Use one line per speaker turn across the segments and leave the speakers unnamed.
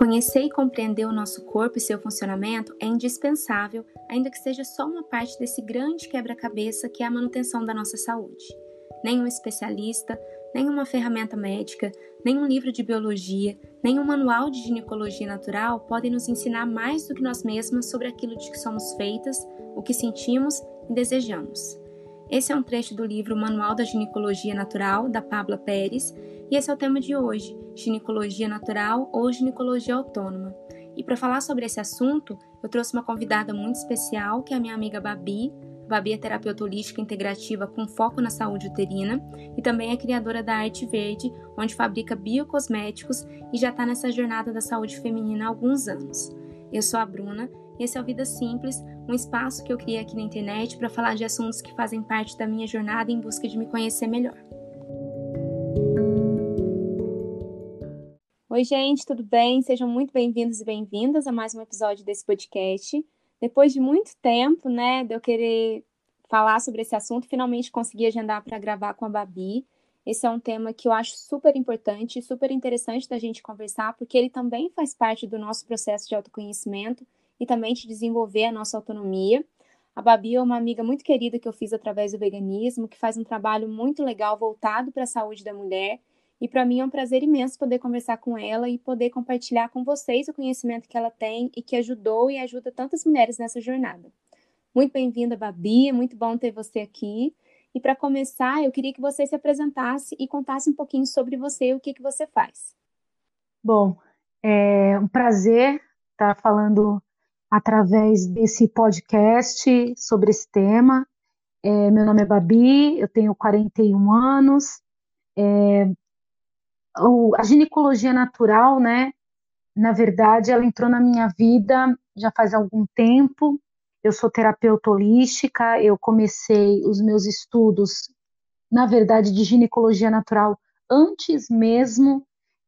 Conhecer e compreender o nosso corpo e seu funcionamento é indispensável, ainda que seja só uma parte desse grande quebra-cabeça que é a manutenção da nossa saúde. Nenhum especialista, nenhuma ferramenta médica, nenhum livro de biologia, nenhum manual de ginecologia natural podem nos ensinar mais do que nós mesmas sobre aquilo de que somos feitas, o que sentimos e desejamos. Esse é um trecho do livro Manual da Ginecologia Natural, da Pabla Pérez, e esse é o tema de hoje: ginecologia natural ou ginecologia autônoma. E para falar sobre esse assunto, eu trouxe uma convidada muito especial, que é a minha amiga Babi. Babi é terapeuta holística integrativa com foco na saúde uterina e também é criadora da Arte Verde, onde fabrica biocosméticos e já está nessa jornada da saúde feminina há alguns anos. Eu sou a Bruna e esse é o Vida Simples, um espaço que eu criei aqui na internet para falar de assuntos que fazem parte da minha jornada em busca de me conhecer melhor. Oi, gente, tudo bem? Sejam muito bem-vindos e bem-vindas a mais um episódio desse podcast. Depois de muito tempo, né, de eu querer falar sobre esse assunto, finalmente consegui agendar para gravar com a Babi. Esse é um tema que eu acho super importante super interessante da gente conversar, porque ele também faz parte do nosso processo de autoconhecimento e também de desenvolver a nossa autonomia. A Babi é uma amiga muito querida que eu fiz através do veganismo, que faz um trabalho muito legal voltado para a saúde da mulher e para mim é um prazer imenso poder conversar com ela e poder compartilhar com vocês o conhecimento que ela tem e que ajudou e ajuda tantas mulheres nessa jornada. Muito bem-vinda, Babi, é muito bom ter você aqui. E para começar, eu queria que você se apresentasse e contasse um pouquinho sobre você e o que, que você faz.
Bom, é um prazer estar falando através desse podcast sobre esse tema. É, meu nome é Babi, eu tenho 41 anos, é, a ginecologia natural, né? Na verdade, ela entrou na minha vida já faz algum tempo. Eu sou terapeuta holística, eu comecei os meus estudos, na verdade, de ginecologia natural antes mesmo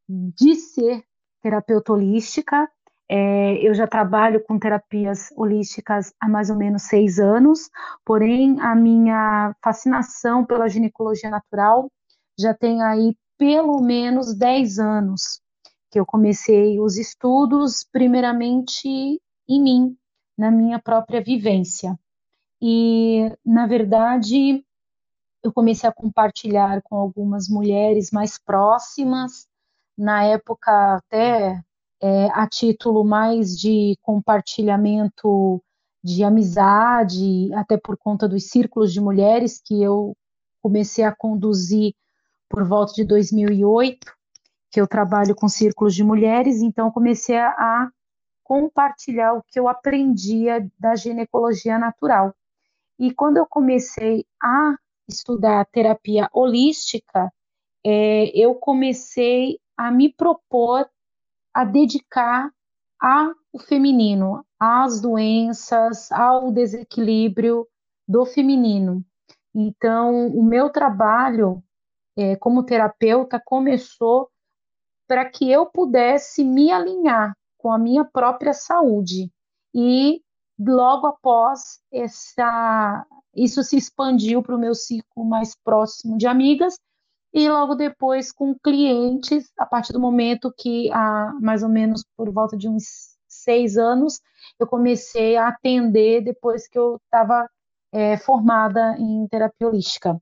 de ser terapeuta holística. É, eu já trabalho com terapias holísticas há mais ou menos seis anos, porém a minha fascinação pela ginecologia natural já tem aí pelo menos 10 anos que eu comecei os estudos, primeiramente em mim, na minha própria vivência. E, na verdade, eu comecei a compartilhar com algumas mulheres mais próximas, na época até é, a título mais de compartilhamento de amizade, até por conta dos círculos de mulheres que eu comecei a conduzir por volta de 2008, que eu trabalho com círculos de mulheres, então comecei a compartilhar o que eu aprendia da ginecologia natural. E quando eu comecei a estudar terapia holística, é, eu comecei a me propor a dedicar ao feminino, às doenças, ao desequilíbrio do feminino. Então, o meu trabalho é, como terapeuta começou para que eu pudesse me alinhar com a minha própria saúde. E logo após essa, isso se expandiu para o meu ciclo mais próximo de amigas e logo depois com clientes, a partir do momento que, há mais ou menos por volta de uns seis anos, eu comecei a atender depois que eu estava é, formada em terapia holística.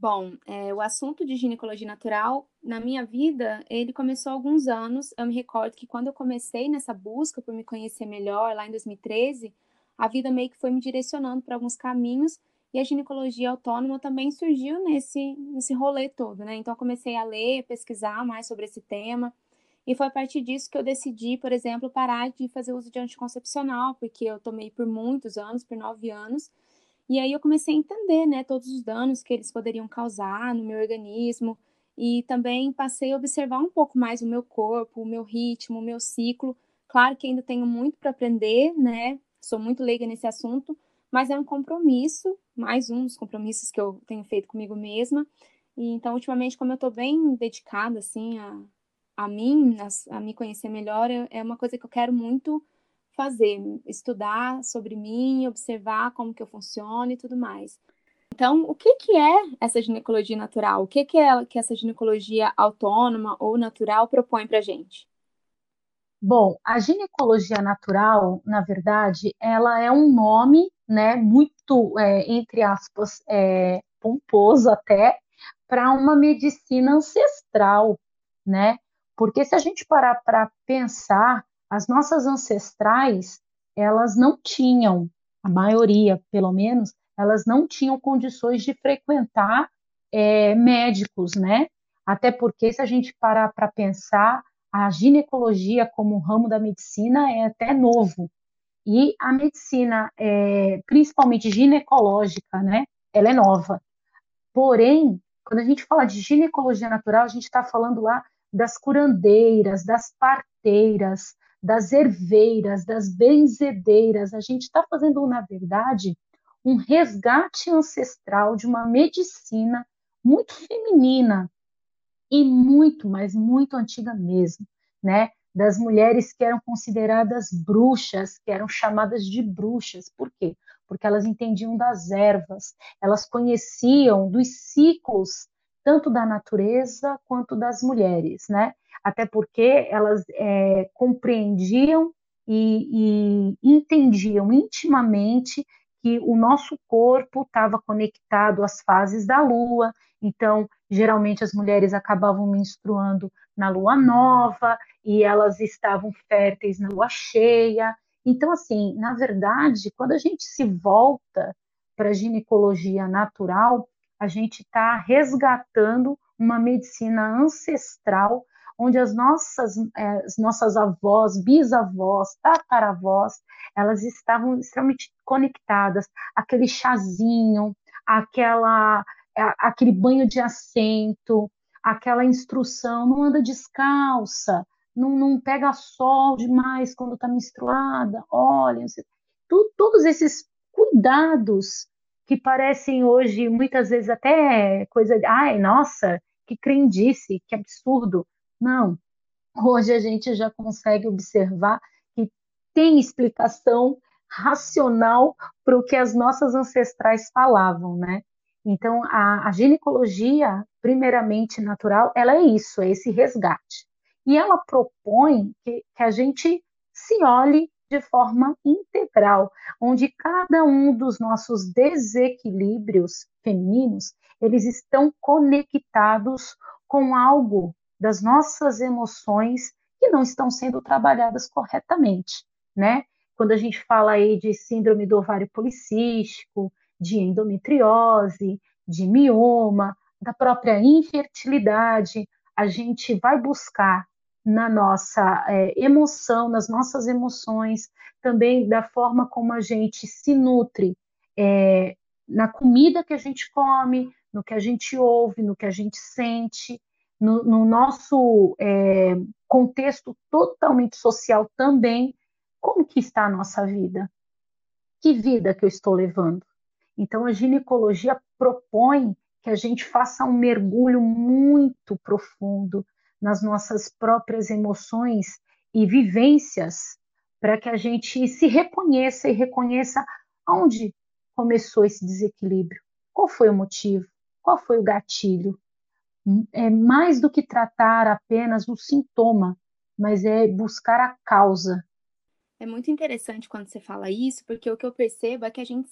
Bom, é, o assunto de ginecologia natural, na minha vida, ele começou há alguns anos. Eu me recordo que quando eu comecei nessa busca por me conhecer melhor, lá em 2013, a vida meio que foi me direcionando para alguns caminhos e a ginecologia autônoma também surgiu nesse, nesse rolê todo, né? Então, eu comecei a ler, pesquisar mais sobre esse tema. E foi a partir disso que eu decidi, por exemplo, parar de fazer uso de anticoncepcional, porque eu tomei por muitos anos, por nove anos, e aí eu comecei a entender, né, todos os danos que eles poderiam causar no meu organismo e também passei a observar um pouco mais o meu corpo, o meu ritmo, o meu ciclo. Claro que ainda tenho muito para aprender, né? Sou muito leiga nesse assunto, mas é um compromisso, mais um dos compromissos que eu tenho feito comigo mesma. E então, ultimamente, como eu estou bem dedicada assim a, a mim, a, a me conhecer melhor, é, é uma coisa que eu quero muito fazer, estudar sobre mim, observar como que eu funciono e tudo mais. Então, o que, que é essa ginecologia natural? O que, que é que essa ginecologia autônoma ou natural propõe para gente?
Bom, a ginecologia natural, na verdade, ela é um nome, né, muito, é, entre aspas, é, pomposo até, para uma medicina ancestral, né? Porque se a gente parar para pensar, as nossas ancestrais, elas não tinham, a maioria, pelo menos, elas não tinham condições de frequentar é, médicos, né? Até porque se a gente parar para pensar, a ginecologia como ramo da medicina é até novo. E a medicina, é, principalmente ginecológica, né, ela é nova. Porém, quando a gente fala de ginecologia natural, a gente está falando lá das curandeiras, das parteiras, das herveiras, das benzedeiras. A gente está fazendo, na verdade, um resgate ancestral de uma medicina muito feminina, e muito, mas muito antiga mesmo, né? Das mulheres que eram consideradas bruxas, que eram chamadas de bruxas. Por quê? Porque elas entendiam das ervas, elas conheciam dos ciclos tanto da natureza quanto das mulheres, né? Até porque elas é, compreendiam e, e entendiam intimamente que o nosso corpo estava conectado às fases da lua, então geralmente as mulheres acabavam menstruando na lua nova e elas estavam férteis na lua cheia. Então, assim, na verdade, quando a gente se volta para a ginecologia natural, a gente está resgatando uma medicina ancestral onde as nossas, eh, as nossas avós, bisavós, tataravós, elas estavam extremamente conectadas. Aquele chazinho, aquela, aquele banho de assento, aquela instrução, não anda descalça, não, não pega sol demais quando está menstruada, olha, tu, todos esses cuidados que parecem hoje muitas vezes até coisa de, ai, nossa, que crendice, que absurdo. Não. Hoje a gente já consegue observar que tem explicação racional para o que as nossas ancestrais falavam, né? Então, a, a, ginecologia, primeiramente natural, ela é isso, é esse resgate. E ela propõe que, que a gente se olhe de forma integral, onde cada um dos nossos desequilíbrios femininos, eles estão conectados com algo das nossas emoções que não estão sendo trabalhadas corretamente, né? Quando a gente fala aí de síndrome do ovário policístico, de endometriose, de mioma, da própria infertilidade, a gente vai buscar na nossa é, emoção, nas nossas emoções, também da forma como a gente se nutre, é, na comida que a gente come, no que a gente ouve, no que a gente sente, no, no nosso é, contexto totalmente social também, como que está a nossa vida? Que vida que eu estou levando? Então, a ginecologia propõe que a gente faça um mergulho muito profundo nas nossas próprias emoções e vivências, para que a gente se reconheça e reconheça onde começou esse desequilíbrio, qual foi o motivo, qual foi o gatilho, é mais do que tratar apenas o sintoma, mas é buscar a causa.
É muito interessante quando você fala isso, porque o que eu percebo é que a gente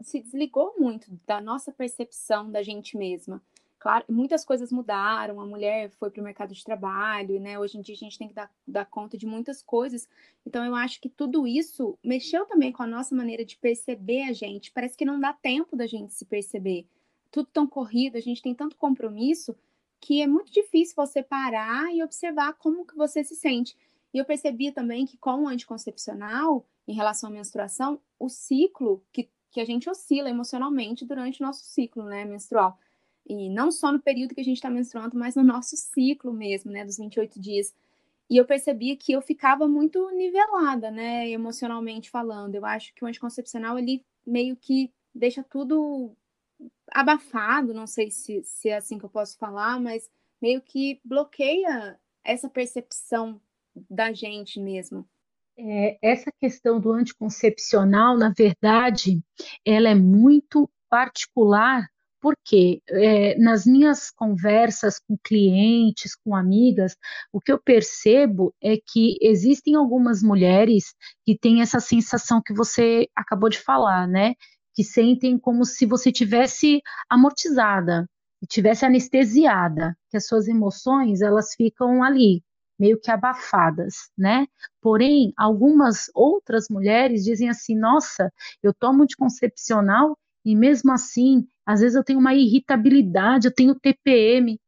se desligou muito da nossa percepção da gente mesma. Claro, muitas coisas mudaram, a mulher foi para o mercado de trabalho, né? Hoje em dia a gente tem que dar, dar conta de muitas coisas. Então eu acho que tudo isso mexeu também com a nossa maneira de perceber a gente. Parece que não dá tempo da gente se perceber. Tudo tão corrido, a gente tem tanto compromisso que é muito difícil você parar e observar como que você se sente. E eu percebi também que com o anticoncepcional, em relação à menstruação, o ciclo que, que a gente oscila emocionalmente durante o nosso ciclo né, menstrual. E não só no período que a gente está menstruando, mas no nosso ciclo mesmo, né, dos 28 dias. E eu percebi que eu ficava muito nivelada, né, emocionalmente falando. Eu acho que o anticoncepcional, ele meio que deixa tudo abafado, não sei se, se é assim que eu posso falar, mas meio que bloqueia essa percepção da gente mesmo.
É, essa questão do anticoncepcional, na verdade, ela é muito particular Porque é, nas minhas conversas com clientes, com amigas, o que eu percebo é que existem algumas mulheres que têm essa sensação que você acabou de falar, né? Que sentem como se você tivesse amortizada, tivesse anestesiada, que as suas emoções elas ficam ali, meio que abafadas, né? Porém, algumas outras mulheres dizem assim: nossa, eu tomo anticoncepcional e mesmo assim, às vezes eu tenho uma irritabilidade, eu tenho TPM.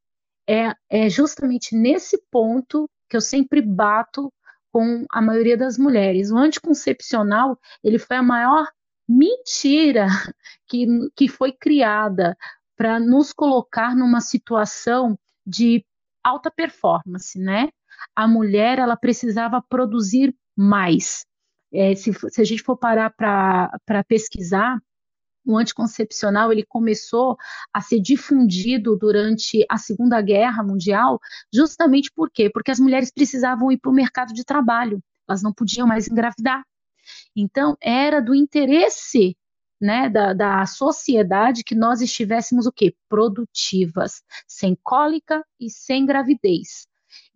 É, é justamente nesse ponto que eu sempre bato com a maioria das mulheres. O anticoncepcional, ele foi a maior mentira que, que foi criada para nos colocar numa situação de alta performance, né? A mulher, ela precisava produzir mais. É, se, se a gente for parar para pesquisar, o anticoncepcional ele começou a ser difundido durante a Segunda Guerra Mundial, justamente por quê? Porque as mulheres precisavam ir para o mercado de trabalho, elas não podiam mais engravidar. Então, era do interesse né, da, da sociedade que nós estivéssemos o quê? Produtivas, sem cólica e sem gravidez.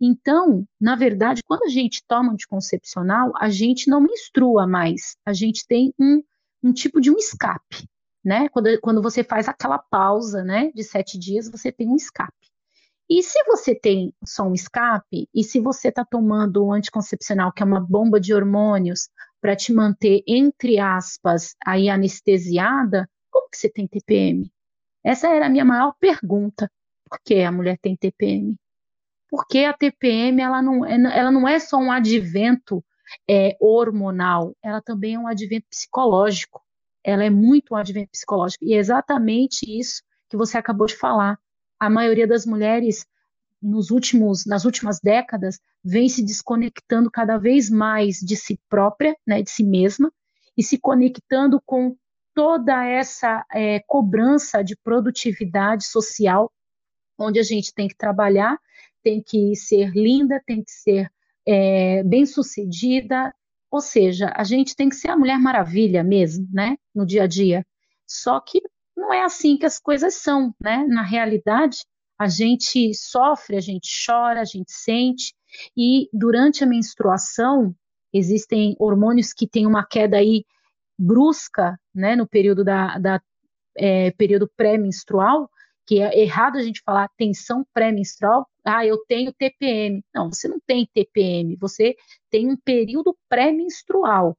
Então, na verdade, quando a gente toma anticoncepcional, a gente não menstrua mais, a gente tem um, um tipo de um escape né? Quando, quando você faz aquela pausa, né, de sete dias, você tem um escape. E se você tem só um escape, e se você está tomando um anticoncepcional, que é uma bomba de hormônios, para te manter, entre aspas, aí anestesiada, como que você tem TPM? Essa era a minha maior pergunta. Por que a mulher tem TPM? Porque a TPM ela não, é, ela não é só um advento é, hormonal, ela também é um advento psicológico ela é muito um advento psicológico. E é exatamente isso que você acabou de falar. A maioria das mulheres nos últimos, nas últimas décadas vem se desconectando cada vez mais de si própria, né, de si mesma, e se conectando com toda essa é, cobrança de produtividade social, onde a gente tem que trabalhar, tem que ser linda, tem que ser é, bem sucedida, ou seja, a gente tem que ser a Mulher Maravilha mesmo, né, no dia a dia. Só que não é assim que as coisas são, né? Na realidade, a gente sofre, a gente chora, a gente sente, e durante a menstruação existem hormônios que têm uma queda aí brusca, né, no período da, da é, período pré-menstrual, que é errado a gente falar tensão pré-menstrual, ah, eu tenho TPM. Não, você não tem TPM, você tem um período pré-menstrual.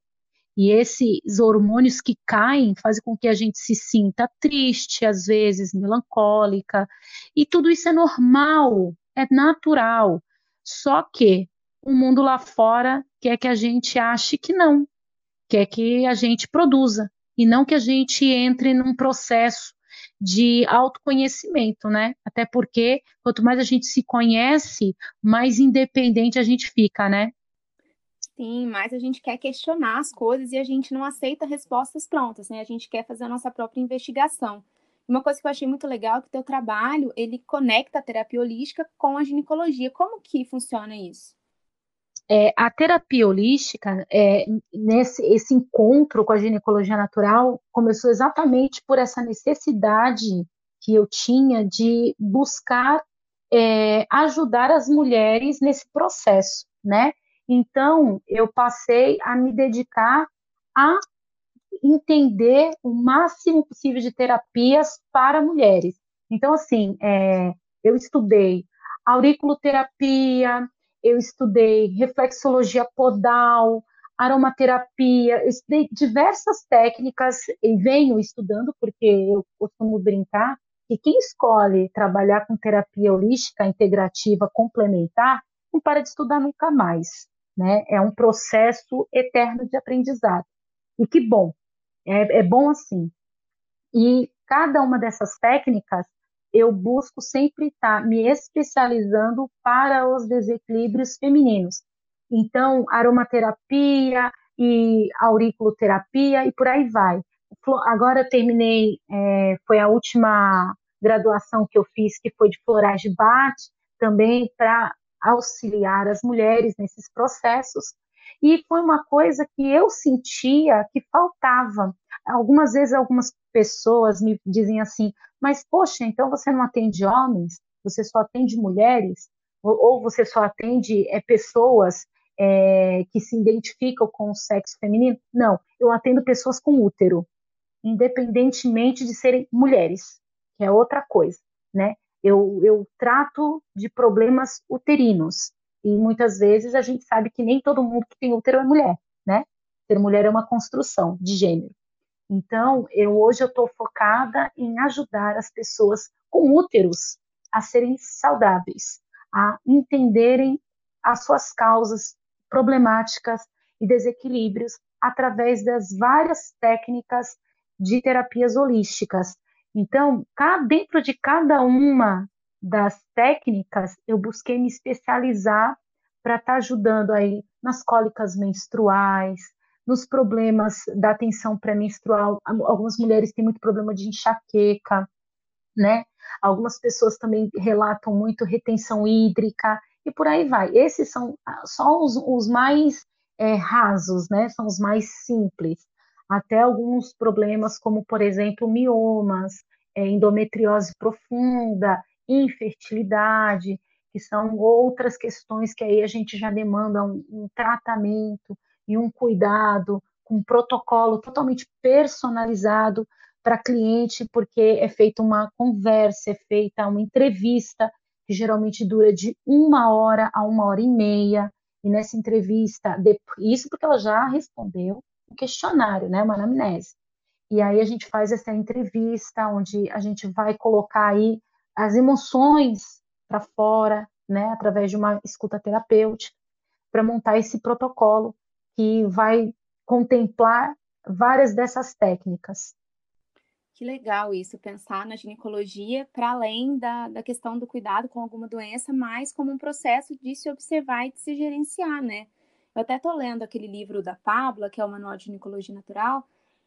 E esses hormônios que caem fazem com que a gente se sinta triste, às vezes melancólica, e tudo isso é normal, é natural. Só que o mundo lá fora quer que a gente ache que não, quer que a gente produza, e não que a gente entre num processo de autoconhecimento, né? Até porque quanto mais a gente se conhece, mais independente a gente fica, né?
Sim, mais a gente quer questionar as coisas e a gente não aceita respostas prontas, né? A gente quer fazer a nossa própria investigação. Uma coisa que eu achei muito legal é que o teu trabalho, ele conecta a terapia holística com a ginecologia. Como que funciona isso?
É, a terapia holística, é, nesse esse encontro com a ginecologia natural, começou exatamente por essa necessidade que eu tinha de buscar é, ajudar as mulheres nesse processo, né? Então, eu passei a me dedicar a entender o máximo possível de terapias para mulheres. Então, assim, é, eu estudei auriculoterapia, eu estudei reflexologia podal, aromaterapia, eu estudei diversas técnicas e venho estudando porque eu costumo brincar que quem escolhe trabalhar com terapia holística integrativa complementar não para de estudar nunca mais, né? É um processo eterno de aprendizado. E que bom, é, é bom assim. E cada uma dessas técnicas eu busco sempre estar me especializando para os desequilíbrios femininos. Então, aromaterapia e auriculoterapia e por aí vai. Agora eu terminei, é, foi a última graduação que eu fiz, que foi de florais de bate, também para auxiliar as mulheres nesses processos. E foi uma coisa que eu sentia que faltava. Algumas vezes, algumas pessoas me dizem assim, mas poxa, então você não atende homens? Você só atende mulheres? Ou, você só atende é, pessoas é, que se identificam com o sexo feminino? Não, eu atendo pessoas com útero, independentemente de serem mulheres, que é outra coisa, né? Eu, eu trato de problemas uterinos, e muitas vezes a gente sabe que nem todo mundo que tem útero é mulher, né? Ser mulher é uma construção de gênero. Então, eu hoje eu estou focada em ajudar as pessoas com úteros a serem saudáveis, a entenderem as suas causas problemáticas e desequilíbrios através das várias técnicas de terapias holísticas. Então, dentro de cada uma das técnicas, eu busquei me especializar para estar tá ajudando aí nas cólicas menstruais, nos problemas da tensão pré-menstrual. Algumas mulheres têm muito problema de enxaqueca, né? Algumas pessoas também relatam muito retenção hídrica e por aí vai. Esses são ah, só os, os mais é, rasos, né? São os mais simples. Até alguns problemas, como por exemplo miomas, é, endometriose profunda, infertilidade, que são outras questões que aí a gente já demanda um, um tratamento e um cuidado, um protocolo totalmente personalizado para cliente, porque é feita uma conversa, é feita uma entrevista, que geralmente dura de uma hora a uma hora e meia, e nessa entrevista, isso porque ela já respondeu um questionário, né, uma anamnese. E aí a gente faz essa entrevista, onde a gente vai colocar aí as emoções para fora, né, através de uma escuta terapêutica, para montar esse protocolo que vai contemplar várias dessas técnicas.
Que legal isso, pensar na ginecologia para além da, da questão do cuidado com alguma doença, mas como um processo de se observar e de se gerenciar, né? Eu até estou lendo aquele livro da Pabla, que é o Manual de Ginecologia Natural,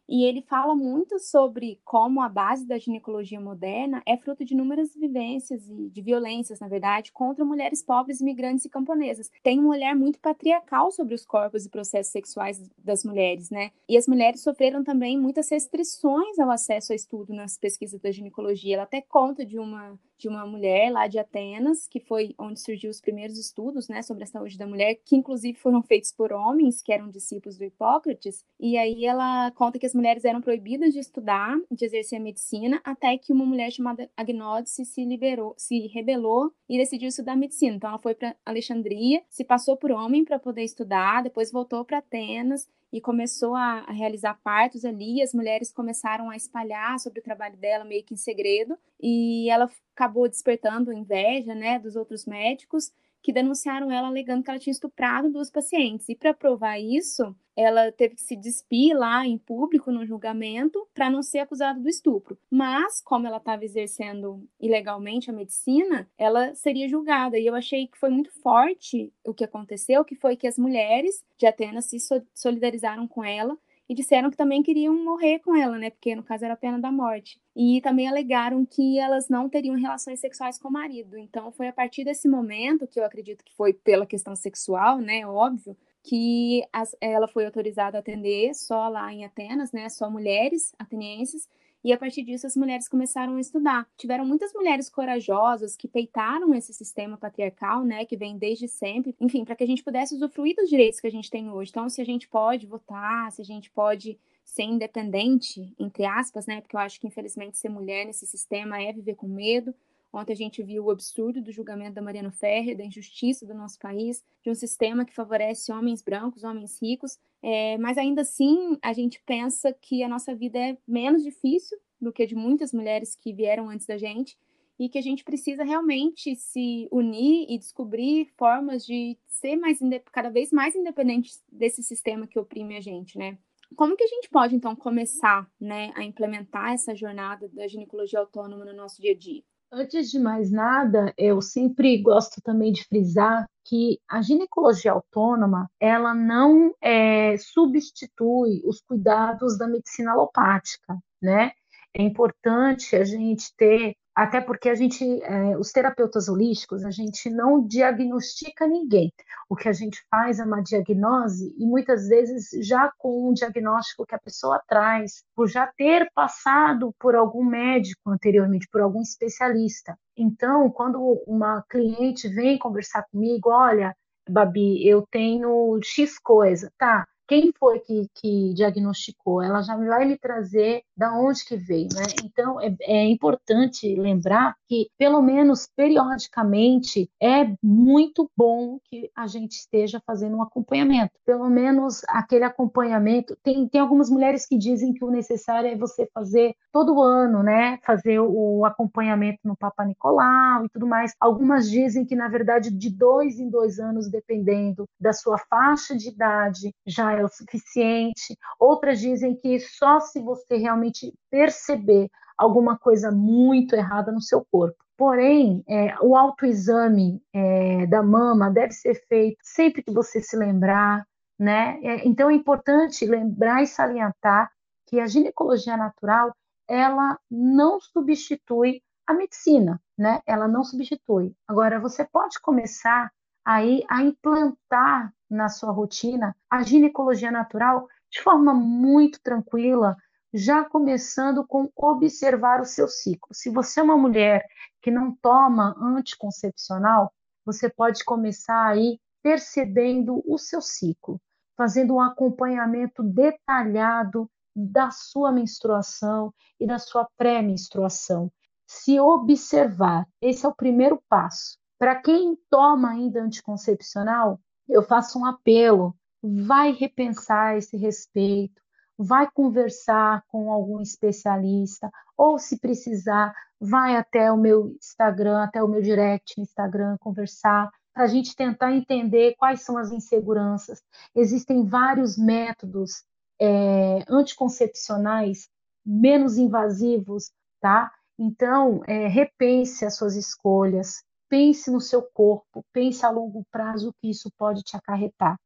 e ele fala muito sobre como a base da ginecologia moderna é fruto de inúmeras vivências e de violências, na verdade, contra mulheres pobres, imigrantes e camponesas. Tem um olhar muito patriarcal sobre os corpos e processos sexuais das mulheres, né? E as mulheres sofreram também muitas restrições ao acesso a estudo nas pesquisas da ginecologia. Ela até conta de uma de uma mulher lá de Atenas, que foi onde surgiu os primeiros estudos, né, sobre a saúde da mulher, que inclusive foram feitos por homens, que eram discípulos do Hipócrates, e aí ela conta que as mulheres eram proibidas de estudar, de exercer a medicina, até que uma mulher chamada Agnódice se liberou, se rebelou e decidiu estudar medicina. Então ela foi para Alexandria, se passou por homem para poder estudar, depois voltou para Atenas e começou a, a, realizar partos ali. As mulheres começaram a espalhar sobre o trabalho dela meio que em segredo, e ela acabou despertando inveja, né, dos outros médicos que denunciaram ela alegando que ela tinha estuprado duas pacientes. E para provar isso, ela teve que se despir lá em público no julgamento para não ser acusada do estupro. Mas, como ela estava exercendo ilegalmente a medicina, ela seria julgada. E eu achei que foi muito forte o que aconteceu, que foi que as mulheres de Atenas se solidarizaram com ela e disseram que também queriam morrer com ela, né? Porque no caso era a pena da morte. E também alegaram que elas não teriam relações sexuais com o marido. Então foi a partir desse momento, que eu acredito que foi pela questão sexual, né? Óbvio, que as, ela foi autorizada a atender só lá em Atenas, né? Só mulheres atenienses e a partir disso, as mulheres começaram a estudar. Tiveram muitas mulheres corajosas que peitaram esse sistema patriarcal, né, que vem desde sempre, enfim, para que a gente pudesse usufruir dos direitos que a gente tem hoje. Então, se a gente pode votar, se a gente pode ser independente, entre aspas, né, porque eu acho que infelizmente ser mulher nesse sistema é viver com medo. Ontem a gente viu o absurdo do julgamento da Mariana Ferrer, da injustiça do nosso país, de um sistema que favorece homens brancos, homens ricos, é, mas ainda assim a gente pensa que a nossa vida é menos difícil do que a de muitas mulheres que vieram antes da gente e que a gente precisa realmente se unir e descobrir formas de ser mais cada vez mais independente desse sistema que oprime a gente, né? Como que a gente pode então começar, né, a implementar essa jornada da ginecologia autônoma no nosso dia a dia?
Antes de mais nada, eu sempre gosto também de frisar que a ginecologia autônoma ela não é, substitui os cuidados da medicina alopática, né? É importante a gente ter até porque a gente, é, os terapeutas holísticos, a gente não diagnostica ninguém. O que a gente faz é uma diagnose e muitas vezes já com um diagnóstico que a pessoa traz, por já ter passado por algum médico anteriormente, por algum especialista. Então, quando uma cliente vem conversar comigo, olha, Babi, eu tenho X coisa, tá? Quem foi que, que, diagnosticou, ela já vai me trazer da onde que veio, né? Então é, é, importante lembrar que pelo menos periodicamente é muito bom que a gente esteja fazendo um acompanhamento, pelo menos aquele acompanhamento. Tem, tem algumas mulheres que dizem que o necessário é você fazer todo ano, né? Fazer o acompanhamento no Papa Nicolau e tudo mais. Algumas dizem que na verdade de dois em dois anos, dependendo da sua faixa de idade, já é o suficiente. Outras dizem que só se você realmente perceber alguma coisa muito errada no seu corpo. Porém, é, o autoexame é, da mama deve ser feito sempre que você se lembrar, né? É, então é importante lembrar e salientar que a ginecologia natural ela não substitui a medicina, né? Ela não substitui. Agora você pode começar aí a implantar na sua rotina a ginecologia natural de forma muito tranquila, já começando com observar o seu ciclo. Se você é uma mulher que não toma anticoncepcional, você pode começar aí percebendo o seu ciclo, fazendo um acompanhamento detalhado da sua menstruação e da sua pré-menstruação. Se observar, esse é o primeiro passo. Para quem toma ainda anticoncepcional, eu faço um apelo: vai repensar esse respeito, vai conversar com algum especialista, ou se precisar, vai até o meu Instagram, até o meu direct no Instagram, conversar, para a gente tentar entender quais são as inseguranças. Existem vários métodos é, anticoncepcionais menos invasivos, tá? Então, é, repense as suas escolhas, pense no seu corpo, pense a longo prazo o que isso pode te acarretar.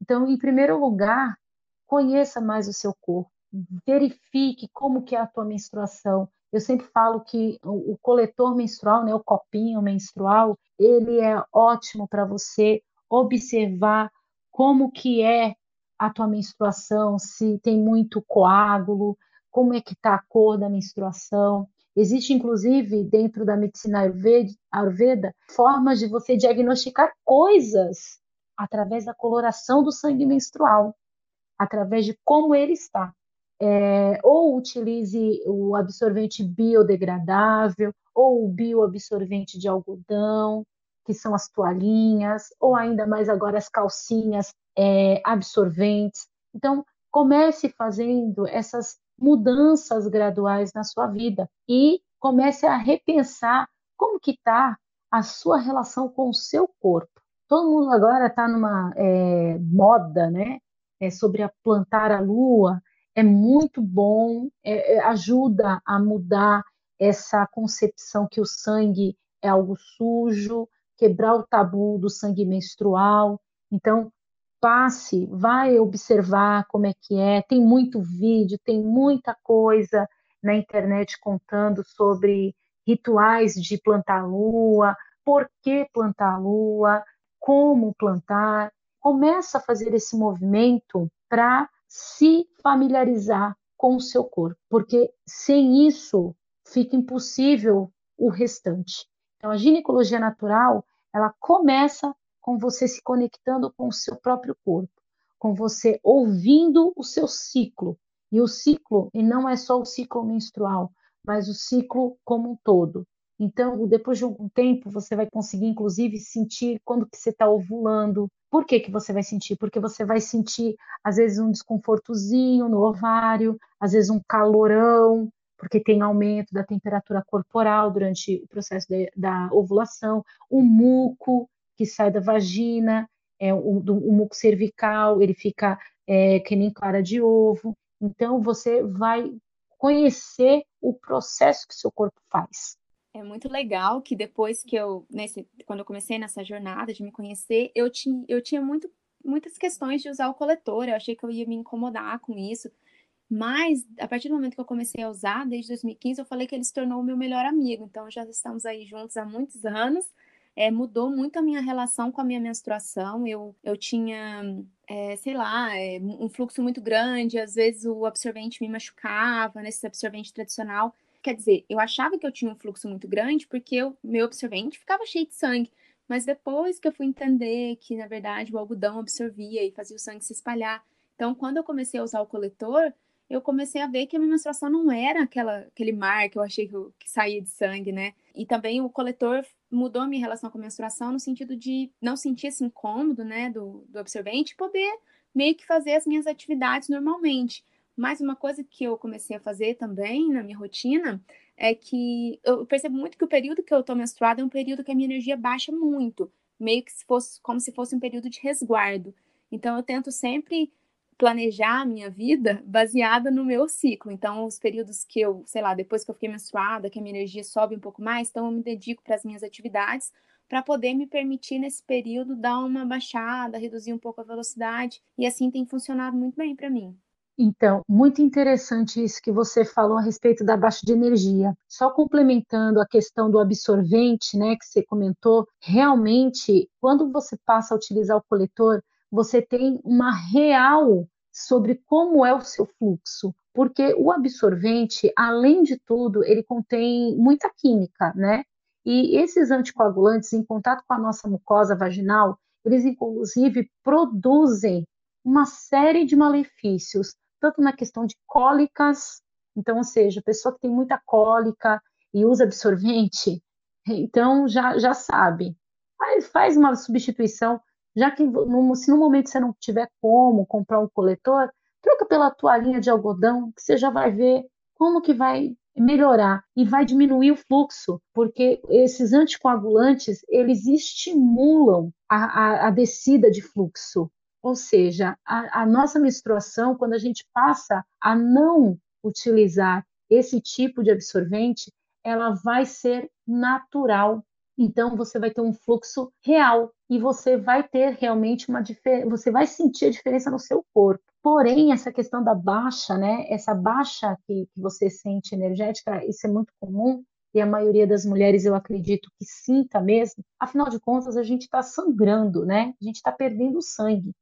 Então, em primeiro lugar, conheça mais o seu corpo, verifique como que é a tua menstruação. Eu sempre falo que o coletor menstrual, né, o copinho menstrual, ele é ótimo para você observar como que é a tua menstruação, se tem muito coágulo, como é que está a cor da menstruação. Existe, inclusive, dentro da medicina Ayurveda, formas de você diagnosticar coisas através da coloração do sangue menstrual, através de como ele está. É, ou utilize o absorvente biodegradável, ou o bioabsorvente de algodão, que são as toalhinhas, ou ainda mais agora as calcinhas é, absorventes. Então, comece fazendo essas mudanças graduais na sua vida e comece a repensar como que está a sua relação com o seu corpo. Todo mundo agora está numa é, moda, né? É, sobre a plantar a lua. É muito bom, é, é, ajuda a mudar essa concepção que o sangue é algo sujo, quebrar o tabu do sangue menstrual. Então, passe, vai observar como é que é. Tem muito vídeo, tem muita coisa na internet contando sobre rituais de plantar lua, por que plantar lua, como plantar. Começa a fazer esse movimento para se familiarizar com o seu corpo, porque sem isso fica impossível o restante. Então, a ginecologia natural, ela começa com você se conectando com o seu próprio corpo, com você ouvindo o seu ciclo. E o ciclo, e não é só o ciclo menstrual, mas o ciclo como um todo. Então, depois de algum tempo, você vai conseguir, inclusive, sentir quando que você está ovulando. Por que, que você vai sentir? Porque você vai sentir, às vezes, um desconfortozinho no ovário, às vezes um calorão, porque tem aumento da temperatura corporal durante o processo de, da ovulação, o muco, que sai da vagina, é, o, do, o muco cervical, ele fica é, que nem clara de ovo. Então, você vai conhecer o processo que seu corpo faz.
É muito legal que depois que eu, nesse, quando eu comecei nessa jornada de me conhecer, eu tinha, eu tinha muito, muitas questões de usar o coletor. Eu achei que eu ia me incomodar com isso. Mas, a partir do momento que eu comecei a usar, desde 2015, eu falei que ele se tornou o meu melhor amigo. Então, já estamos aí juntos há muitos anos. É, mudou muito a minha relação com a minha menstruação. Eu, eu tinha, é, sei lá, é, um fluxo muito grande. Às vezes o absorvente me machucava, nesse absorvente tradicional. Quer dizer, eu achava que eu tinha um fluxo muito grande porque meu absorvente ficava cheio de sangue. Mas depois que eu fui entender que, na verdade, o algodão absorvia e fazia o sangue se espalhar. Então, quando eu comecei a usar o coletor, eu comecei a ver que a minha menstruação não era aquela, aquele mar que eu achei que, que saía de sangue, né? E também o coletor mudou a minha relação com a menstruação no sentido de não sentir esse incômodo, né, do, do absorvente, poder meio que fazer as minhas atividades normalmente. Mas uma coisa que eu comecei a fazer também na minha rotina é que eu percebo muito que o período que eu tô menstruada é um período que a minha energia baixa muito, meio que se fosse como se fosse um período de resguardo. Então eu tento sempre planejar a minha vida baseada no meu ciclo. Então, os períodos que eu, sei lá, depois que eu fiquei menstruada, que a minha energia sobe um pouco mais, então eu me dedico para as minhas atividades para poder me permitir nesse período dar uma baixada, reduzir um pouco a velocidade, e assim tem funcionado muito bem para mim.
Então, muito interessante isso que você falou a respeito da baixa de energia. Só complementando a questão do absorvente, né, que você comentou, realmente, quando você passa a utilizar o coletor, você tem uma real sobre como é o seu fluxo, porque o absorvente, além de tudo, ele contém muita química, né? E esses anticoagulantes, em contato com a nossa mucosa vaginal, eles inclusive produzem uma série de malefícios, tanto na questão de cólicas, então, ou seja, pessoa que tem muita cólica e usa absorvente, então já, já sabe, faz uma substituição já que no, se no momento você não tiver como comprar um coletor, troca pela toalhinha de algodão, que você já vai ver como que vai melhorar e vai diminuir o fluxo, porque esses anticoagulantes, eles estimulam a, a, a descida de fluxo. Ou seja, a, a nossa menstruação, quando a gente passa a não utilizar esse tipo de absorvente, ela vai ser natural então você vai ter um fluxo real e você vai ter realmente uma diferença, você vai sentir a diferença no seu corpo. Porém, essa questão da baixa, né, essa baixa que, que você sente energética, isso é muito comum e a maioria das mulheres eu acredito que sinta mesmo. Afinal de contas, a gente está sangrando, né? A gente está perdendo sangue.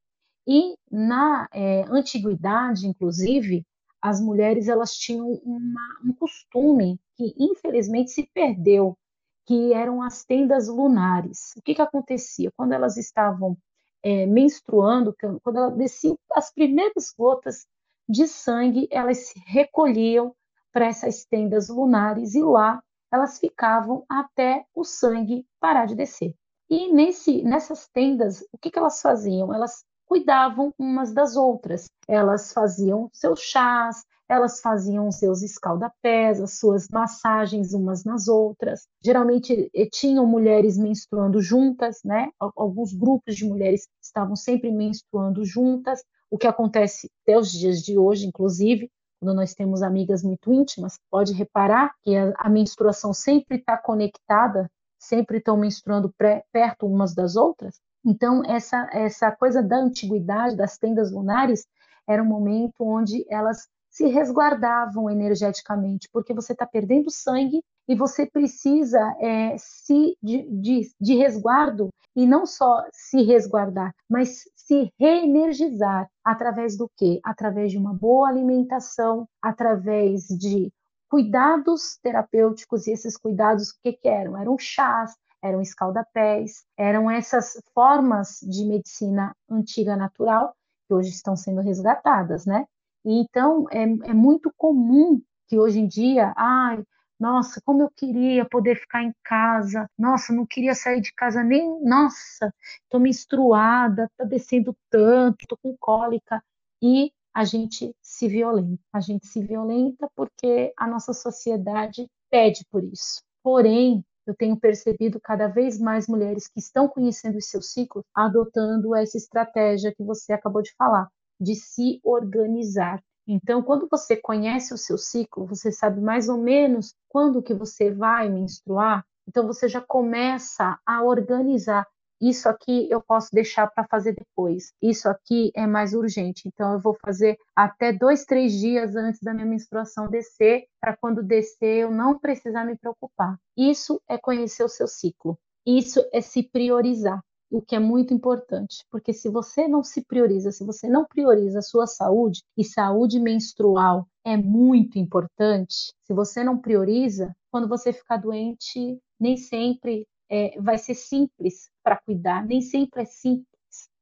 E na é, antiguidade, inclusive, as mulheres elas tinham uma, um costume que infelizmente se perdeu que eram as tendas lunares. O que, que acontecia? Quando elas estavam é, menstruando, quando elas desciam as primeiras gotas de sangue, elas se recolhiam para essas tendas lunares e lá elas ficavam até o sangue parar de descer. E nesse, nessas tendas, o que, que elas faziam? Elas cuidavam umas das outras. Elas faziam seus chás, elas faziam seus escaldapés, as suas massagens umas nas outras. Geralmente eh, tinham mulheres menstruando juntas, né? Alguns grupos de mulheres estavam sempre menstruando juntas, o que acontece até os dias de hoje, inclusive, quando nós temos amigas muito íntimas, pode reparar que a, menstruação sempre está conectada, sempre estão menstruando pré, perto umas das outras. Então, essa, essa coisa da antiguidade, das tendas lunares, era um momento onde elas se resguardavam energeticamente, porque você está perdendo sangue e você precisa é, se de, de, de resguardo e não só se resguardar, mas se reenergizar através do quê? Através de uma boa alimentação, através de cuidados terapêuticos e esses cuidados o que, que eram? Eram chás, eram escaldapés, eram essas formas de medicina antiga natural que hoje estão sendo resgatadas, né? Então, é, é muito comum que hoje em dia, ai, nossa, como eu queria poder ficar em casa. Nossa, não queria sair de casa nem. Nossa, estou menstruada, está descendo tanto, estou com cólica. E a gente se violenta. A gente se violenta porque a nossa sociedade pede por isso. Porém, eu tenho percebido cada vez mais mulheres que estão conhecendo os seus ciclos adotando essa estratégia que você acabou de falar, de se organizar. Então, quando você conhece o seu ciclo, você sabe mais ou menos quando que você vai menstruar, então você já começa a organizar isso aqui eu posso deixar para fazer depois, isso aqui é mais urgente, então eu vou fazer até dois, três dias antes da minha menstruação descer, para quando descer eu não precisar me preocupar. Isso é conhecer o seu ciclo, isso é se priorizar o que é muito importante, porque se você não se prioriza, se você não prioriza a sua saúde, e saúde menstrual é muito importante, se você não prioriza, quando você ficar doente, nem sempre é, vai ser simples para cuidar, nem sempre é simples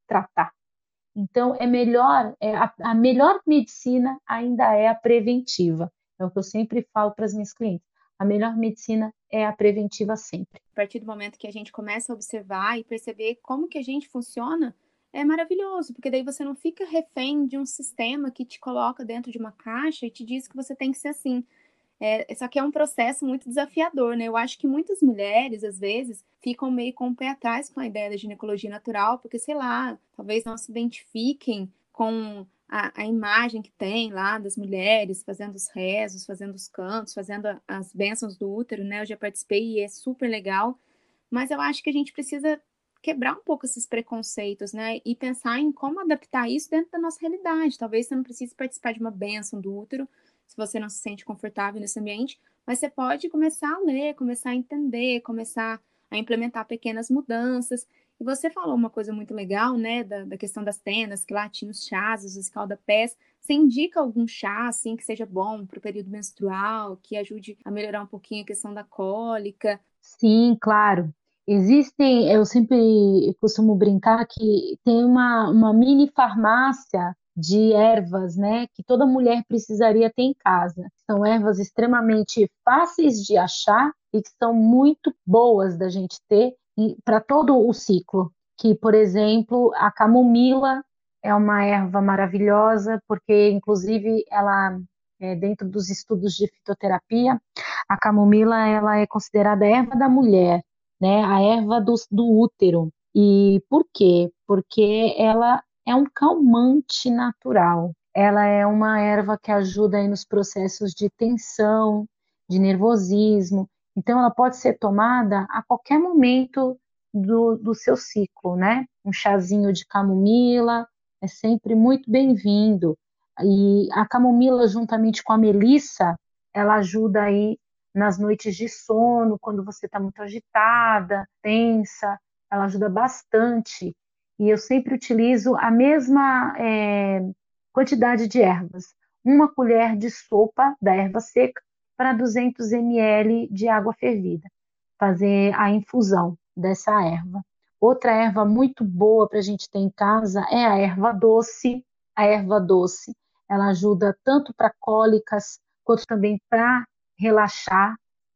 tratar. Então, é melhor, é, a, a melhor medicina ainda é a preventiva. É o que eu sempre falo para as minhas clientes. A melhor medicina é a preventiva sempre.
A partir do momento que a gente começa a observar e perceber como que a gente funciona, é maravilhoso, porque daí você não fica refém de um sistema que te coloca dentro de uma caixa e te diz que você tem que ser assim. É, só que é um processo muito desafiador, né? Eu acho que muitas mulheres, às vezes, ficam meio com o pé atrás com a ideia da ginecologia natural, porque, sei lá, talvez não se identifiquem com a, a, imagem que tem lá das mulheres fazendo os rezos, fazendo os cantos, fazendo a, as bênçãos do útero, né? Eu já participei e é super legal, mas eu acho que a gente precisa quebrar um pouco esses preconceitos, né? E pensar em como adaptar isso dentro da nossa realidade. Talvez você não precise participar de uma bênção do útero se você não se sente confortável nesse ambiente, mas você pode começar a ler, começar a entender, começar a implementar pequenas mudanças e você falou uma coisa muito legal, né, da, da questão das tendas, que lá tinha os chás, os escaldapés. Você indica algum chá, assim, que seja bom para o período menstrual, que ajude a melhorar um pouquinho a questão da cólica?
Sim, claro. Existem, eu sempre costumo brincar que tem uma, uma mini farmácia de ervas, né, que toda mulher precisaria ter em casa. São ervas extremamente fáceis de achar e que são muito boas da gente ter para todo o ciclo. Que, por exemplo, a camomila é uma erva maravilhosa, porque, inclusive, ela, é, dentro dos estudos de fitoterapia, a camomila ela é considerada a erva da mulher, né? a erva do, do útero. E por quê? Porque ela é um calmante natural. Ela é uma erva que ajuda aí nos processos de tensão, de nervosismo, então, ela pode ser tomada a qualquer momento do, do seu ciclo, né? Um chazinho de camomila é sempre muito bem-vindo. E a camomila, juntamente com a melissa, ela ajuda aí nas noites de sono, quando você está muito agitada, tensa, ela ajuda bastante. E eu sempre utilizo a mesma é, quantidade de ervas. Uma colher de sopa da erva seca para 200 ml de água fervida, fazer a infusão dessa erva. Outra erva muito boa para a gente ter em casa é a erva doce. A erva doce, ela ajuda tanto para cólicas quanto também para relaxar.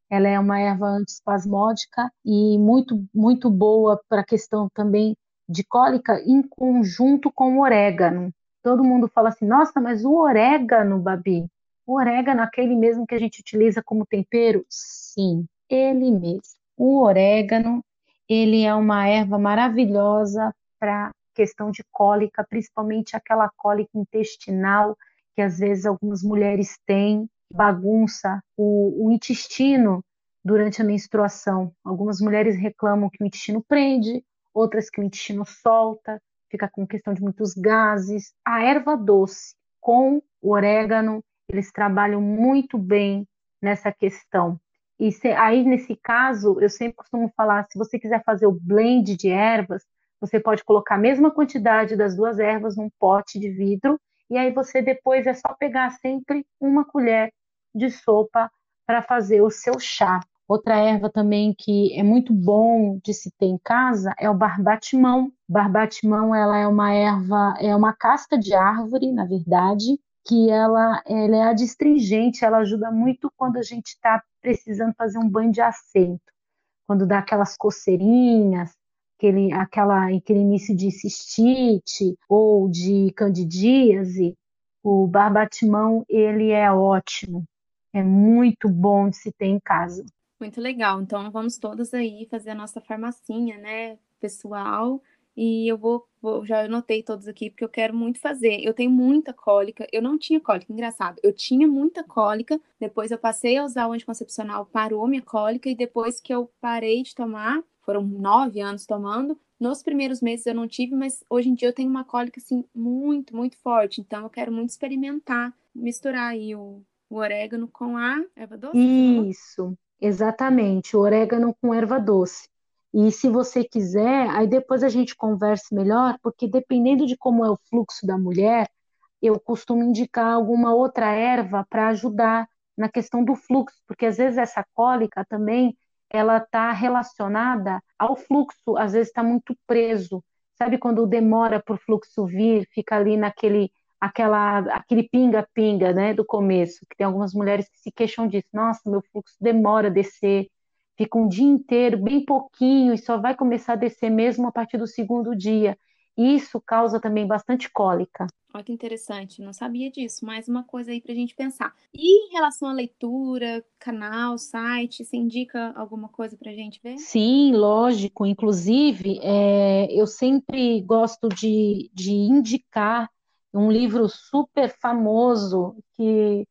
Ela é uma erva antispasmódica e muito muito boa para a questão também de cólica em conjunto com o orégano. Todo mundo fala assim: "Nossa, mas o orégano, Babi, o orégano, aquele mesmo que a gente utiliza como tempero? Sim, ele mesmo. O orégano, ele é uma erva maravilhosa para questão de cólica, principalmente aquela cólica intestinal que às vezes algumas mulheres têm, bagunça o, o intestino durante a menstruação. Algumas mulheres reclamam que o intestino prende, outras que o intestino solta, fica com questão de muitos gases. A erva doce com o orégano eles trabalham muito bem nessa questão. E se, aí, nesse caso, eu sempre costumo falar: se você quiser fazer o blend de ervas, você pode colocar a mesma quantidade das duas ervas num pote de vidro, e aí você depois é só pegar sempre uma colher de sopa para fazer o seu chá. Outra erva também que é muito bom de se ter em casa é o barbatimão. Barbatimão ela é uma erva, é uma casca de árvore, na verdade, que ela, ela é adstringente, ela ajuda muito quando a gente está precisando fazer um banho de assento, quando dá aquelas coceirinhas, aquele, aquela, aquele início de cistite ou de candidíase, o barbatimão ele é ótimo, é muito bom de se ter em casa.
Muito legal. Então vamos todas aí fazer a nossa farmacinha, né, pessoal, e eu vou, vou, já anotei todos aqui porque eu quero muito fazer. Eu tenho muita cólica, eu não tinha cólica, engraçado. Eu tinha muita cólica, depois eu passei a usar o anticoncepcional, parou minha cólica, e depois que eu parei de tomar, foram nove anos tomando, Nos primeiros meses eu não tive, mas hoje em dia eu tenho uma cólica assim muito, muito forte. Então eu quero muito experimentar, misturar aí o, o orégano com a erva doce.
Isso, exatamente, o orégano com erva doce. E se você quiser, aí depois a gente converse melhor, porque dependendo de como é o fluxo da mulher, eu costumo indicar alguma outra erva para ajudar na questão do fluxo, porque às vezes essa cólica também ela está relacionada ao fluxo, às vezes está muito preso. Sabe quando demora para o fluxo vir, fica ali naquele aquela aquele pinga-pinga, né, do começo, que tem algumas mulheres que se queixam disso. Nossa, meu fluxo demora a descer, fica um dia inteiro, bem pouquinho, e só vai começar a descer mesmo a partir do segundo dia. Isso causa também bastante cólica.
Olha que interessante, não sabia disso. Mais uma coisa aí para a gente pensar. E em relação à leitura, canal, site, você indica alguma coisa para a gente ver?
Sim, lógico. Inclusive, é, eu sempre gosto de, de indicar um livro super famoso que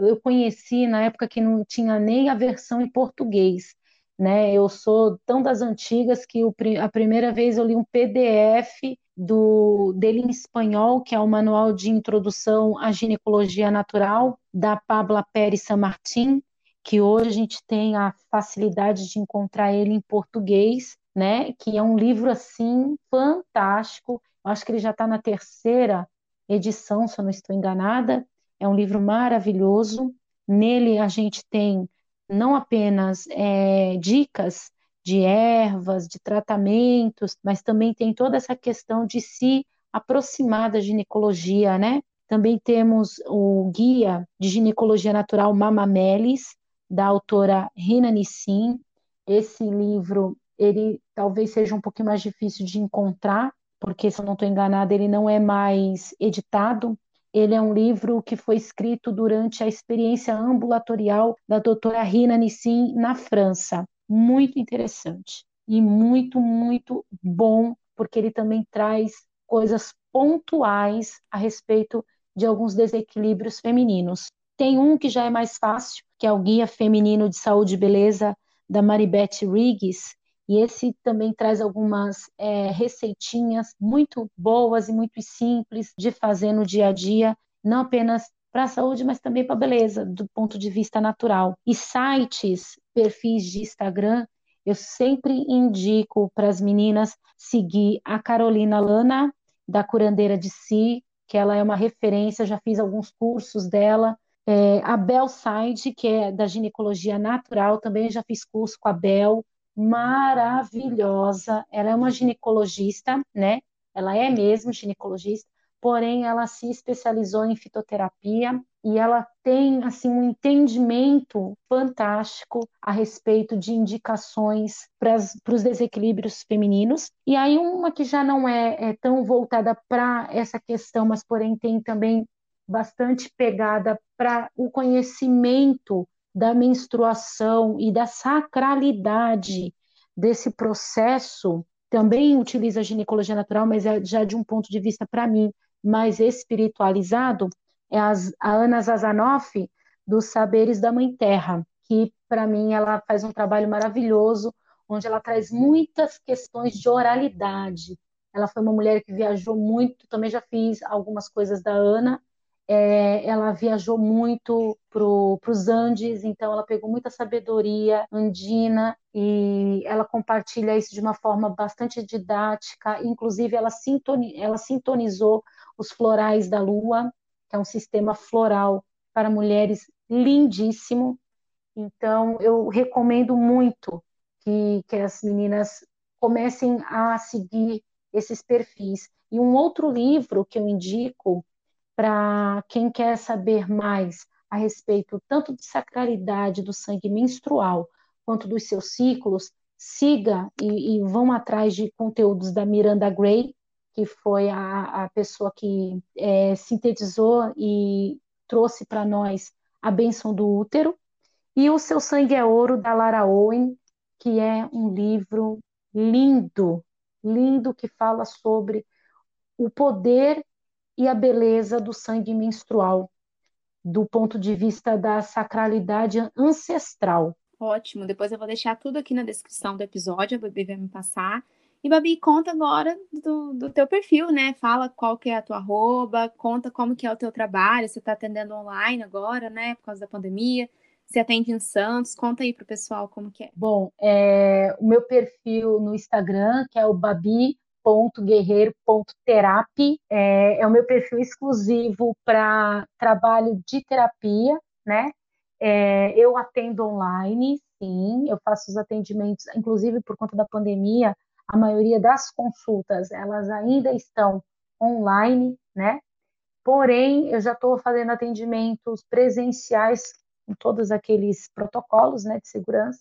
eu conheci na época que não tinha nem a versão em português. Né? Eu sou tão das antigas que o, a primeira vez eu li um PDF do, dele em espanhol, que é o Manual de Introdução à Ginecologia Natural, da Pabla Pérez San Martín, que hoje a gente tem a facilidade de encontrar ele em português, né? Que é um livro assim fantástico. Acho que ele já está na terceira edição, se eu não estou enganada. É um livro maravilhoso. Nele a gente tem não apenas é, dicas de ervas, de tratamentos, mas também tem toda essa questão de se aproximar da ginecologia, né? Também temos o guia de ginecologia natural Mama Melis, da autora Rina Nissim. Esse livro, ele talvez seja um pouquinho mais difícil de encontrar, porque se eu não estou enganada, ele não é mais editado. Ele é um livro que foi escrito durante a experiência ambulatorial da doutora Rina Nissim na França muito interessante e muito, muito bom, porque ele também traz coisas pontuais a respeito de alguns desequilíbrios femininos. Tem um que já é mais fácil, que é o Guia Feminino de Saúde e Beleza, da Maribeth Riggs, e esse também traz algumas é, receitinhas muito boas e muito simples de fazer no dia a dia, não apenas para a saúde, mas também para a beleza, do ponto de vista natural. E sites, perfis de Instagram, eu sempre indico para as meninas seguir a Carolina Lana, da Curandeira de Si, que ela é uma referência, já fiz alguns cursos dela. É, a Bel Side, que é da ginecologia natural, também já fiz curso com a Bel, maravilhosa. Ela é uma ginecologista, né? Ela é mesmo ginecologista, porém ela se especializou em fitoterapia e ela tem assim um entendimento fantástico a respeito de indicações para os desequilíbrios femininos. E aí uma que já não é, é tão voltada para essa questão, mas porém tem também bastante pegada para o conhecimento da menstruação e da sacralidade desse processo também utiliza a ginecologia natural, mas é já de um ponto de vista, para mim, mais espiritualizado é a Ana Zazanoff, dos Saberes da Mãe Terra, que para mim ela faz um trabalho maravilhoso, onde ela traz muitas questões de oralidade. Ela foi uma mulher que viajou muito, também já fiz algumas coisas da Ana. É, ela viajou muito para os Andes, então ela pegou muita sabedoria andina e ela compartilha isso de uma forma bastante didática. Inclusive, ela, sintoni ela sintonizou os florais da lua, que é um sistema floral para mulheres lindíssimo. Então, eu recomendo muito que, que as meninas comecem a seguir esses perfis. E um outro livro que eu indico para quem quer saber mais a respeito tanto de sacralidade do sangue menstrual quanto dos seus ciclos, siga e, e vão atrás de conteúdos da Miranda Gray, que foi a, a pessoa que é, sintetizou e trouxe para nós a benção do útero, e O Seu Sangue é Ouro, da Lara Owen, que é um livro lindo, lindo, que fala sobre o poder e a beleza do sangue menstrual, do ponto de vista da sacralidade ancestral.
Ótimo, depois eu vou deixar tudo aqui na descrição do episódio, a Bebê vai me passar. E, Babi, conta agora do, do teu perfil, né? Fala qual que é a tua arroba, conta como que é o teu trabalho, você está atendendo online agora, né? Por causa da pandemia. Você atende em Santos, conta aí pro pessoal como que é.
Bom, é, o meu perfil no Instagram, que é o babi.guerreiro.terapi, é, é o meu perfil exclusivo para trabalho de terapia, né? É, eu atendo online, sim, eu faço os atendimentos, inclusive por conta da pandemia, a maioria das consultas elas ainda estão online, né? Porém, eu já estou fazendo atendimentos presenciais com todos aqueles protocolos, né, de segurança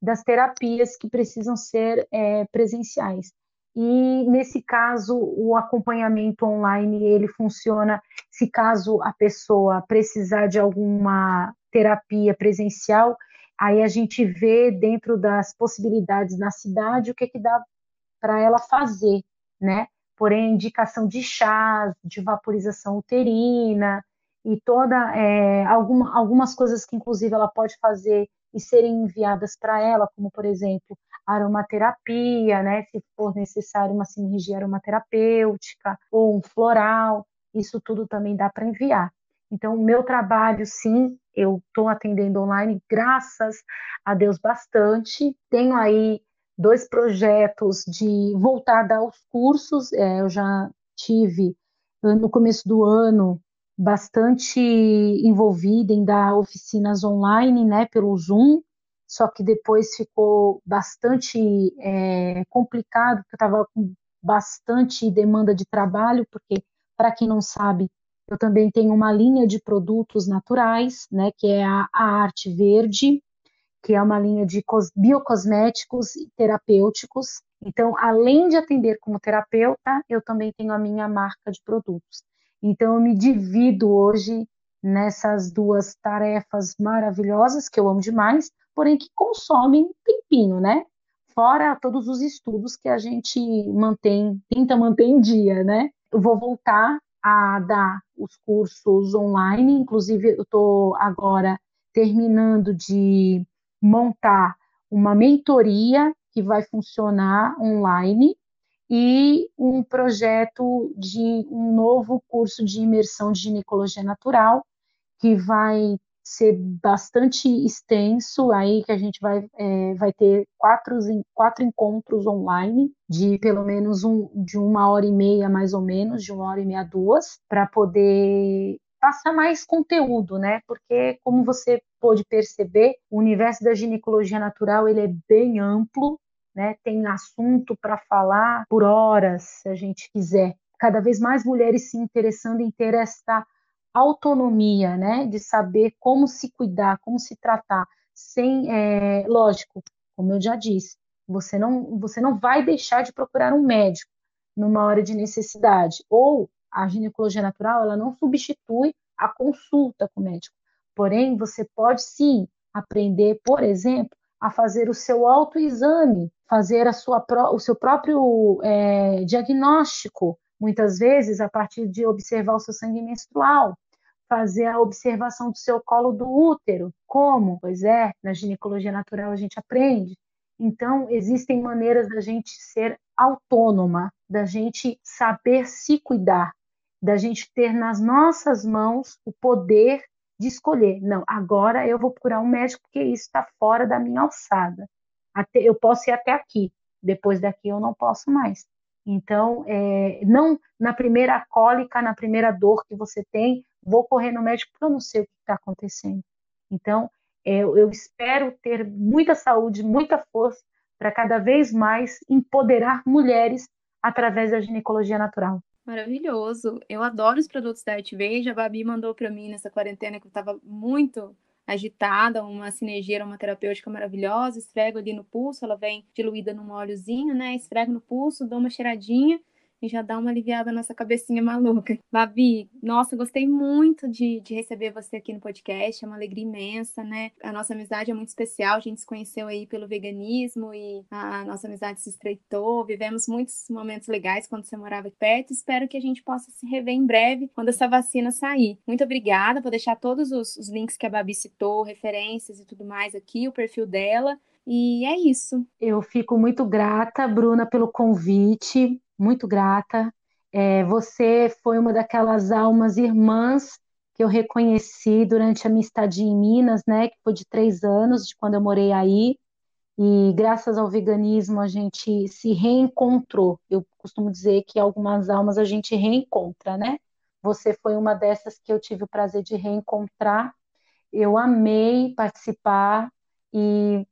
das terapias que precisam ser é, presenciais. E nesse caso, o acompanhamento online ele funciona se caso a pessoa precisar de alguma terapia presencial, aí a gente vê dentro das possibilidades na cidade o que, que dá para ela fazer, né? Porém, indicação de chás, de vaporização uterina e toda é, alguma, algumas coisas que inclusive ela pode fazer e serem enviadas para ela, como por exemplo aromaterapia, né? Se for necessário uma sinergia aromaterapêutica ou um floral, isso tudo também dá para enviar. Então, o meu trabalho, sim, eu estou atendendo online, graças a Deus, bastante. Tenho aí dois projetos de voltada aos cursos. É, eu já tive no começo do ano bastante envolvida em dar oficinas online, né, pelo Zoom. Só que depois ficou bastante é, complicado, porque eu estava com bastante demanda de trabalho, porque para quem não sabe, eu também tenho uma linha de produtos naturais, né, que é a, a Arte Verde, que é uma linha de biocosméticos e terapêuticos. Então, além de atender como terapeuta, eu também tenho a minha marca de produtos. Então, eu me divido hoje nessas duas tarefas maravilhosas que eu amo demais, porém que consomem tempinho, né? Fora todos os estudos que a gente mantém, tenta manter em dia, né? Eu vou voltar a dar os cursos online, inclusive eu estou agora terminando de montar uma mentoria que vai funcionar online e um projeto de um novo curso de imersão de ginecologia natural que vai ser bastante extenso, aí que a gente vai, é, vai ter quatro, quatro encontros online, de pelo menos um, de uma hora e meia, mais ou menos, de uma hora e meia, duas, para poder passar mais conteúdo, né? Porque, como você pôde perceber, o universo da ginecologia natural ele é bem amplo, né? Tem assunto para falar por horas, se a gente quiser. Cada vez mais mulheres se interessando em ter esta autonomia, né? De saber como se cuidar, como se tratar, sem, é, lógico, como eu já disse, você não, você não vai deixar de procurar um médico numa hora de necessidade, ou a ginecologia natural ela não substitui a consulta com o médico. Porém, você pode sim aprender, por exemplo, a fazer o seu autoexame, fazer a sua, o seu próprio é, diagnóstico, muitas vezes a partir de observar o seu sangue menstrual, fazer a observação do seu colo do útero. Como? Pois é, na ginecologia natural a gente aprende. Então, existem maneiras da gente ser autônoma, da gente saber se cuidar, da gente ter nas nossas mãos o poder de escolher. Não, agora eu vou procurar um médico porque isso está fora da minha alçada. Até, eu posso ir até aqui, depois daqui eu não posso mais. Então, é, não na primeira cólica, na primeira dor que você tem, vou correr no médico porque eu não sei o que está acontecendo. Então, é, eu espero ter muita saúde, muita força para cada vez mais empoderar mulheres através da ginecologia natural.
Maravilhoso. Eu adoro os produtos da Verde. A Babi mandou para mim nessa quarentena que eu estava muito agitada, uma sinergia uma terapêutica maravilhosa. Esfrego ali no pulso, ela vem diluída num óleozinho, né? Esfrego no pulso, dou uma cheiradinha e já dá uma aliviada nessa cabecinha maluca. Babi, nossa, gostei muito de, de receber você aqui no podcast, é uma alegria imensa, né? A nossa amizade é muito especial, a gente se conheceu aí pelo veganismo e a nossa amizade se estreitou, vivemos muitos momentos legais quando você morava perto, espero que a gente possa se rever em breve quando essa vacina sair. Muito obrigada, vou deixar todos os, os links que a Babi citou, referências e tudo mais aqui, o perfil dela, E é isso.
Eu fico muito grata, Bruna, pelo convite, muito grata. É, você foi uma daquelas almas irmãs que eu reconheci durante a minha estadia em Minas, né, que foi de três anos, de quando eu morei aí. E graças ao veganismo a gente se reencontrou. Eu costumo dizer que algumas almas a gente reencontra, né? Você foi uma dessas que eu tive o prazer de reencontrar. Eu amei participar e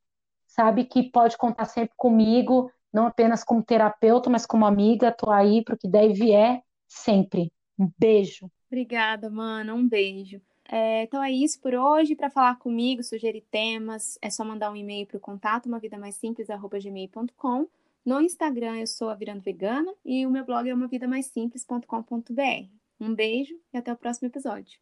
sabe que pode contar sempre comigo, não apenas como terapeuta, mas como amiga. Tô aí para o que deve é sempre. Um beijo.
Obrigada, mana. Um beijo. É, então é isso por hoje. Para falar comigo, sugerir temas, é só mandar um e-mail para o contato uma vida mais simples gmail.com. No Instagram eu sou a Virando Vegana e o meu blog é uma vida mais simples.com.br. Um beijo e até o próximo episódio.